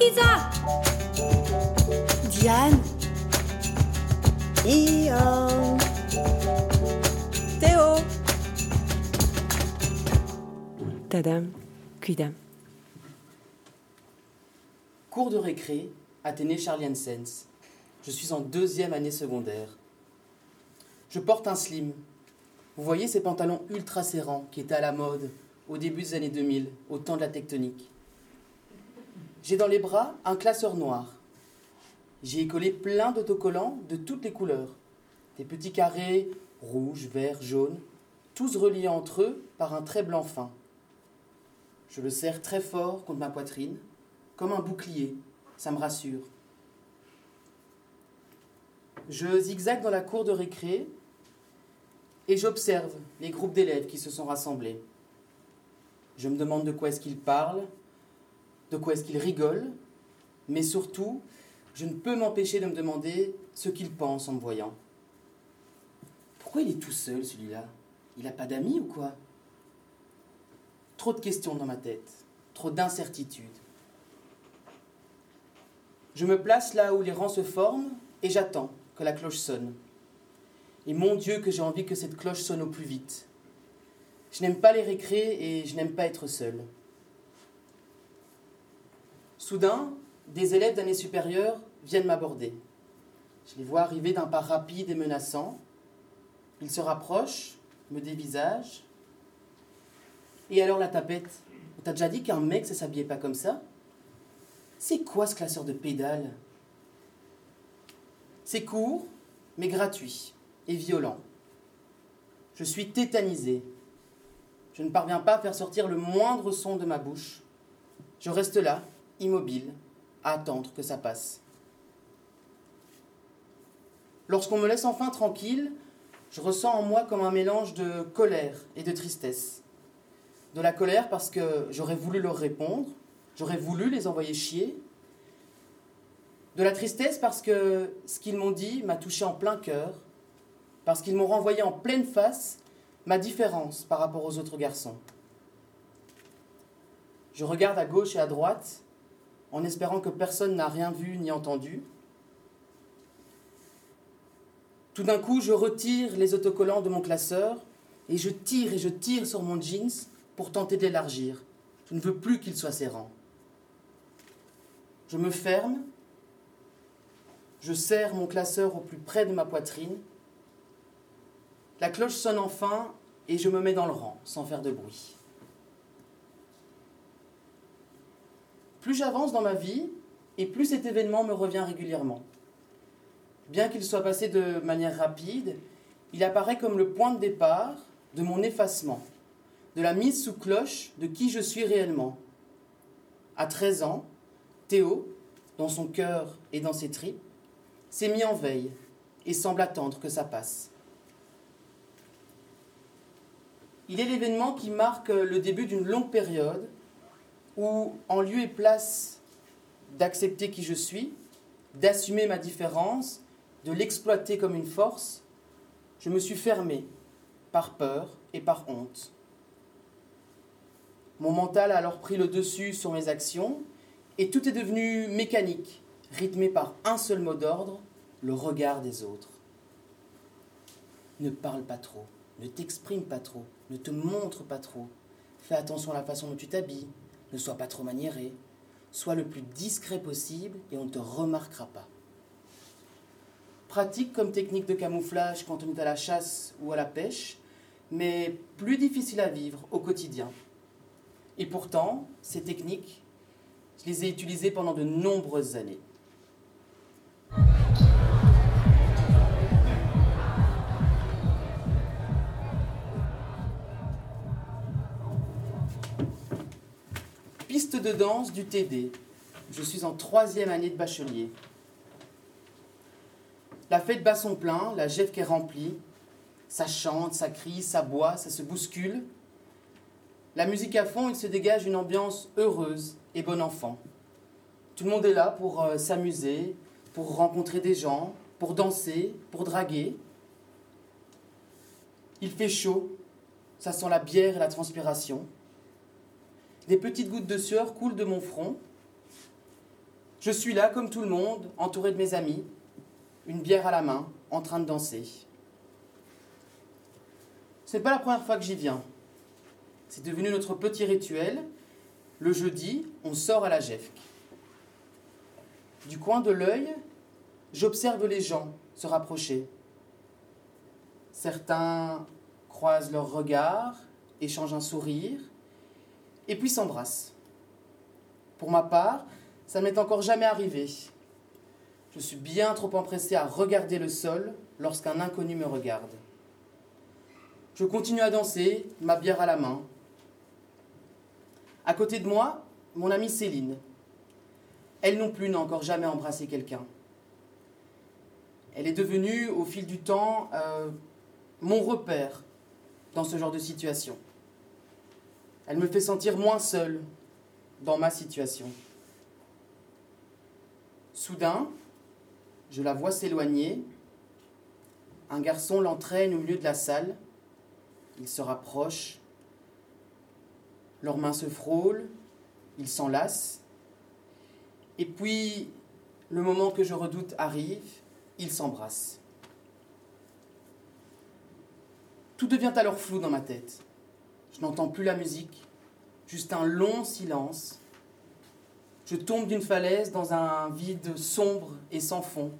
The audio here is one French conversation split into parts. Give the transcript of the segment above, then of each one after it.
Isa Diane Ian Théo Tadam, cuidam. Cours de récré, Athénée Charlie Sens. Je suis en deuxième année secondaire. Je porte un slim. Vous voyez ces pantalons ultra serrants qui étaient à la mode au début des années 2000, au temps de la tectonique. J'ai dans les bras un classeur noir. J'y ai collé plein d'autocollants de toutes les couleurs. Des petits carrés, rouge, vert, jaune, tous reliés entre eux par un trait blanc fin. Je le serre très fort contre ma poitrine, comme un bouclier, ça me rassure. Je zigzague dans la cour de récré et j'observe les groupes d'élèves qui se sont rassemblés. Je me demande de quoi est-ce qu'ils parlent, de quoi est-ce qu'ils rigolent, mais surtout, je ne peux m'empêcher de me demander ce qu'ils pensent en me voyant. Pourquoi il est tout seul, celui-là? Il n'a pas d'amis ou quoi? Trop de questions dans ma tête, trop d'incertitudes. Je me place là où les rangs se forment et j'attends que la cloche sonne. Et mon Dieu que j'ai envie que cette cloche sonne au plus vite. Je n'aime pas les récrés et je n'aime pas être seul. Soudain, des élèves d'année supérieure viennent m'aborder. Je les vois arriver d'un pas rapide et menaçant. Ils se rapprochent, me dévisagent. Et alors la tapette T'as déjà dit qu'un mec, ça s'habillait pas comme ça? C'est quoi ce classeur de pédales C'est court, mais gratuit et violent. Je suis tétanisé. Je ne parviens pas à faire sortir le moindre son de ma bouche. Je reste là, immobile, à attendre que ça passe. Lorsqu'on me laisse enfin tranquille, je ressens en moi comme un mélange de colère et de tristesse. De la colère parce que j'aurais voulu leur répondre, j'aurais voulu les envoyer chier. De la tristesse parce que ce qu'ils m'ont dit m'a touché en plein cœur, parce qu'ils m'ont renvoyé en pleine face ma différence par rapport aux autres garçons. Je regarde à gauche et à droite en espérant que personne n'a rien vu ni entendu. Tout d'un coup, je retire les autocollants de mon classeur et je tire et je tire sur mon jeans pour tenter d'élargir. Je ne veux plus qu'il soit serrant. Je me ferme, je serre mon classeur au plus près de ma poitrine. La cloche sonne enfin et je me mets dans le rang sans faire de bruit. Plus j'avance dans ma vie, et plus cet événement me revient régulièrement. Bien qu'il soit passé de manière rapide, il apparaît comme le point de départ de mon effacement, de la mise sous cloche de qui je suis réellement. À 13 ans, Théo, dans son cœur et dans ses tripes, s'est mis en veille et semble attendre que ça passe. Il est l'événement qui marque le début d'une longue période où, en lieu et place d'accepter qui je suis, d'assumer ma différence, de l'exploiter comme une force, je me suis fermé par peur et par honte. Mon mental a alors pris le dessus sur mes actions et tout est devenu mécanique, rythmé par un seul mot d'ordre, le regard des autres. Ne parle pas trop, ne t'exprime pas trop, ne te montre pas trop. Fais attention à la façon dont tu t'habilles, ne sois pas trop maniéré, sois le plus discret possible et on ne te remarquera pas. Pratique comme technique de camouflage quand on est à la chasse ou à la pêche, mais plus difficile à vivre au quotidien. Et pourtant, ces techniques, je les ai utilisées pendant de nombreuses années. De danse du TD. Je suis en troisième année de bachelier. La fête bat son plein, la qui est remplie. Ça chante, ça crie, ça boit, ça se bouscule. La musique à fond, il se dégage une ambiance heureuse et bon enfant. Tout le monde est là pour euh, s'amuser, pour rencontrer des gens, pour danser, pour draguer. Il fait chaud, ça sent la bière et la transpiration. Des petites gouttes de sueur coulent de mon front. Je suis là, comme tout le monde, entouré de mes amis, une bière à la main, en train de danser. Ce n'est pas la première fois que j'y viens. C'est devenu notre petit rituel. Le jeudi, on sort à la GEFC. Du coin de l'œil, j'observe les gens se rapprocher. Certains croisent leurs regards, échangent un sourire, et puis s'embrassent. Pour ma part, ça ne m'est encore jamais arrivé. Je suis bien trop empressé à regarder le sol lorsqu'un inconnu me regarde. Je continue à danser, ma bière à la main. À côté de moi, mon amie Céline. Elle non plus n'a encore jamais embrassé quelqu'un. Elle est devenue, au fil du temps, euh, mon repère dans ce genre de situation. Elle me fait sentir moins seule dans ma situation. Soudain, je la vois s'éloigner. Un garçon l'entraîne au milieu de la salle. Ils se rapprochent. Leurs mains se frôlent. Ils s'enlacent. Et puis, le moment que je redoute arrive. Ils s'embrassent. Tout devient alors flou dans ma tête. Je n'entends plus la musique, juste un long silence. Je tombe d'une falaise dans un vide sombre et sans fond.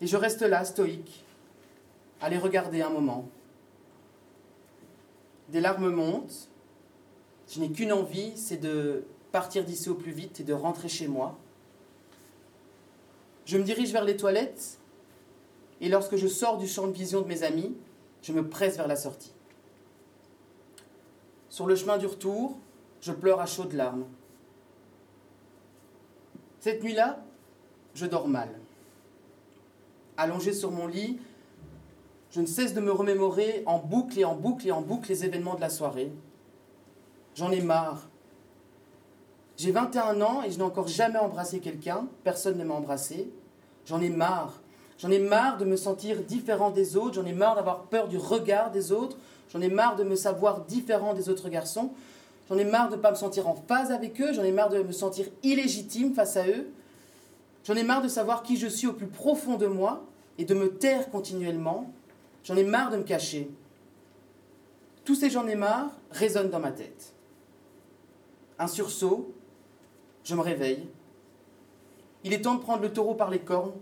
Et je reste là, stoïque, à les regarder un moment. Des larmes montent. Je n'ai qu'une envie, c'est de partir d'ici au plus vite et de rentrer chez moi. Je me dirige vers les toilettes et lorsque je sors du champ de vision de mes amis, je me presse vers la sortie. Sur le chemin du retour, je pleure à chaudes larmes. Cette nuit-là, je dors mal. Allongé sur mon lit, je ne cesse de me remémorer en boucle et en boucle et en boucle les événements de la soirée. J'en ai marre. J'ai 21 ans et je n'ai encore jamais embrassé quelqu'un, personne ne m'a embrassé. J'en ai marre. J'en ai marre de me sentir différent des autres, j'en ai marre d'avoir peur du regard des autres, j'en ai marre de me savoir différent des autres garçons, j'en ai marre de ne pas me sentir en phase avec eux, j'en ai marre de me sentir illégitime face à eux, j'en ai marre de savoir qui je suis au plus profond de moi et de me taire continuellement, j'en ai marre de me cacher. Tous ces j'en ai marre résonnent dans ma tête. Un sursaut, je me réveille. Il est temps de prendre le taureau par les cornes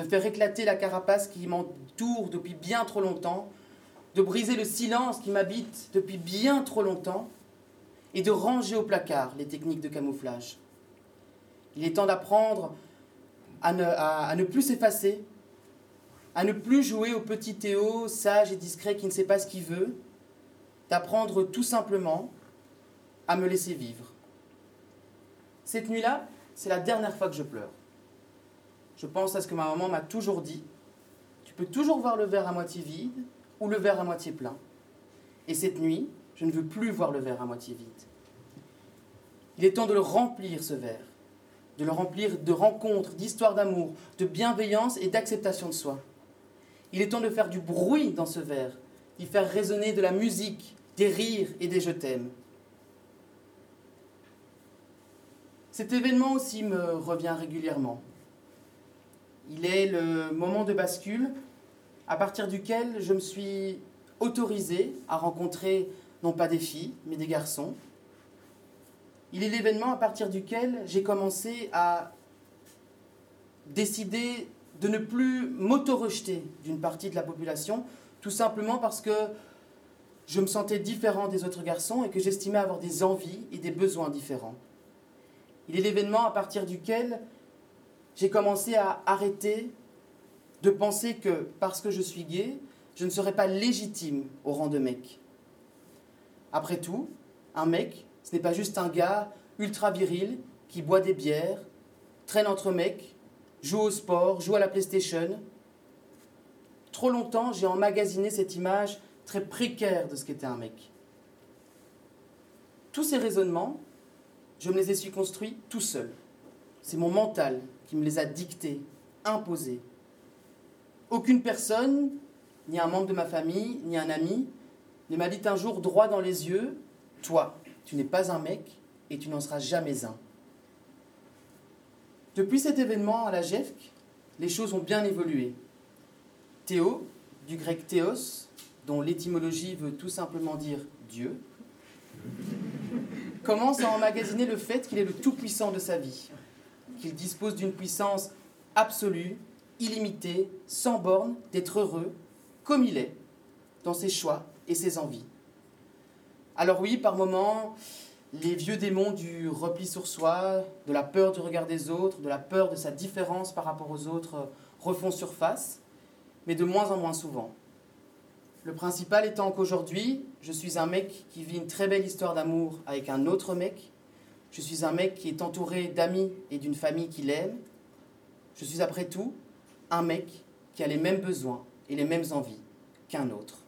de faire éclater la carapace qui m'entoure depuis bien trop longtemps, de briser le silence qui m'habite depuis bien trop longtemps, et de ranger au placard les techniques de camouflage. Il est temps d'apprendre à ne, plus s'effacer, à ne plus jouer au petit Théo sage et discret qui ne sait pas ce qu'il veut, d'apprendre tout simplement à me laisser vivre. Cette nuit-là, c'est la dernière fois que je pleure je pense à ce que ma maman m'a toujours dit. Tu peux toujours voir le verre à moitié vide ou le verre à moitié plein. Et cette nuit, je ne veux plus voir le verre à moitié vide. Il est temps de le remplir, ce verre, de le remplir de rencontres, d'histoires d'amour, de bienveillance et d'acceptation de soi. Il est temps de faire du bruit dans ce verre, d'y faire résonner de la musique, des rires et des je t'aime. Cet événement aussi me revient régulièrement. Il est le moment de bascule à partir duquel je me suis autorisée à rencontrer non pas des filles, mais des garçons. Il est l'événement à partir duquel j'ai commencé à décider de ne plus m'auto-rejeter d'une partie de la population, tout simplement parce que je me sentais différent des autres garçons et que j'estimais avoir des envies et des besoins différents. Il est l'événement à partir duquel j'ai commencé à arrêter de penser que parce que je suis gay, je ne serais pas légitime au rang de mec. Après tout, un mec, ce n'est pas juste un gars ultra viril qui boit des bières, traîne entre mecs, joue au sport, joue à la PlayStation. Trop longtemps, j'ai emmagasiné cette image très précaire de ce qu'était un mec. Tous ces raisonnements, je me les ai su construits tout seul. C'est mon mental qui me les a dictés, imposés. Aucune personne, ni un membre de ma famille, ni un ami, ne m'a dit un jour droit dans les yeux, toi, tu n'es pas un mec et tu n'en seras jamais un. Depuis cet événement à la GEFC, les choses ont bien évolué. Théo, du grec théos, dont l'étymologie veut tout simplement dire Dieu, commence à emmagasiner le fait qu'il est le tout-puissant de sa vie, qu'il dispose d'une puissance absolue, illimitée, sans borne, d'être heureux, comme il est, dans ses choix et ses envies. Alors oui, par moments, les vieux démons du repli sur soi, de la peur du regard des autres, de la peur de sa différence par rapport aux autres refont surface, mais de moins en moins souvent. Le principal étant qu'aujourd'hui, je suis un mec qui vit une très belle histoire d'amour avec un autre mec. Je suis un mec qui est entouré d'amis et d'une famille qui l'aime. Je suis après tout un mec qui a les mêmes besoins et les mêmes envies qu'un autre.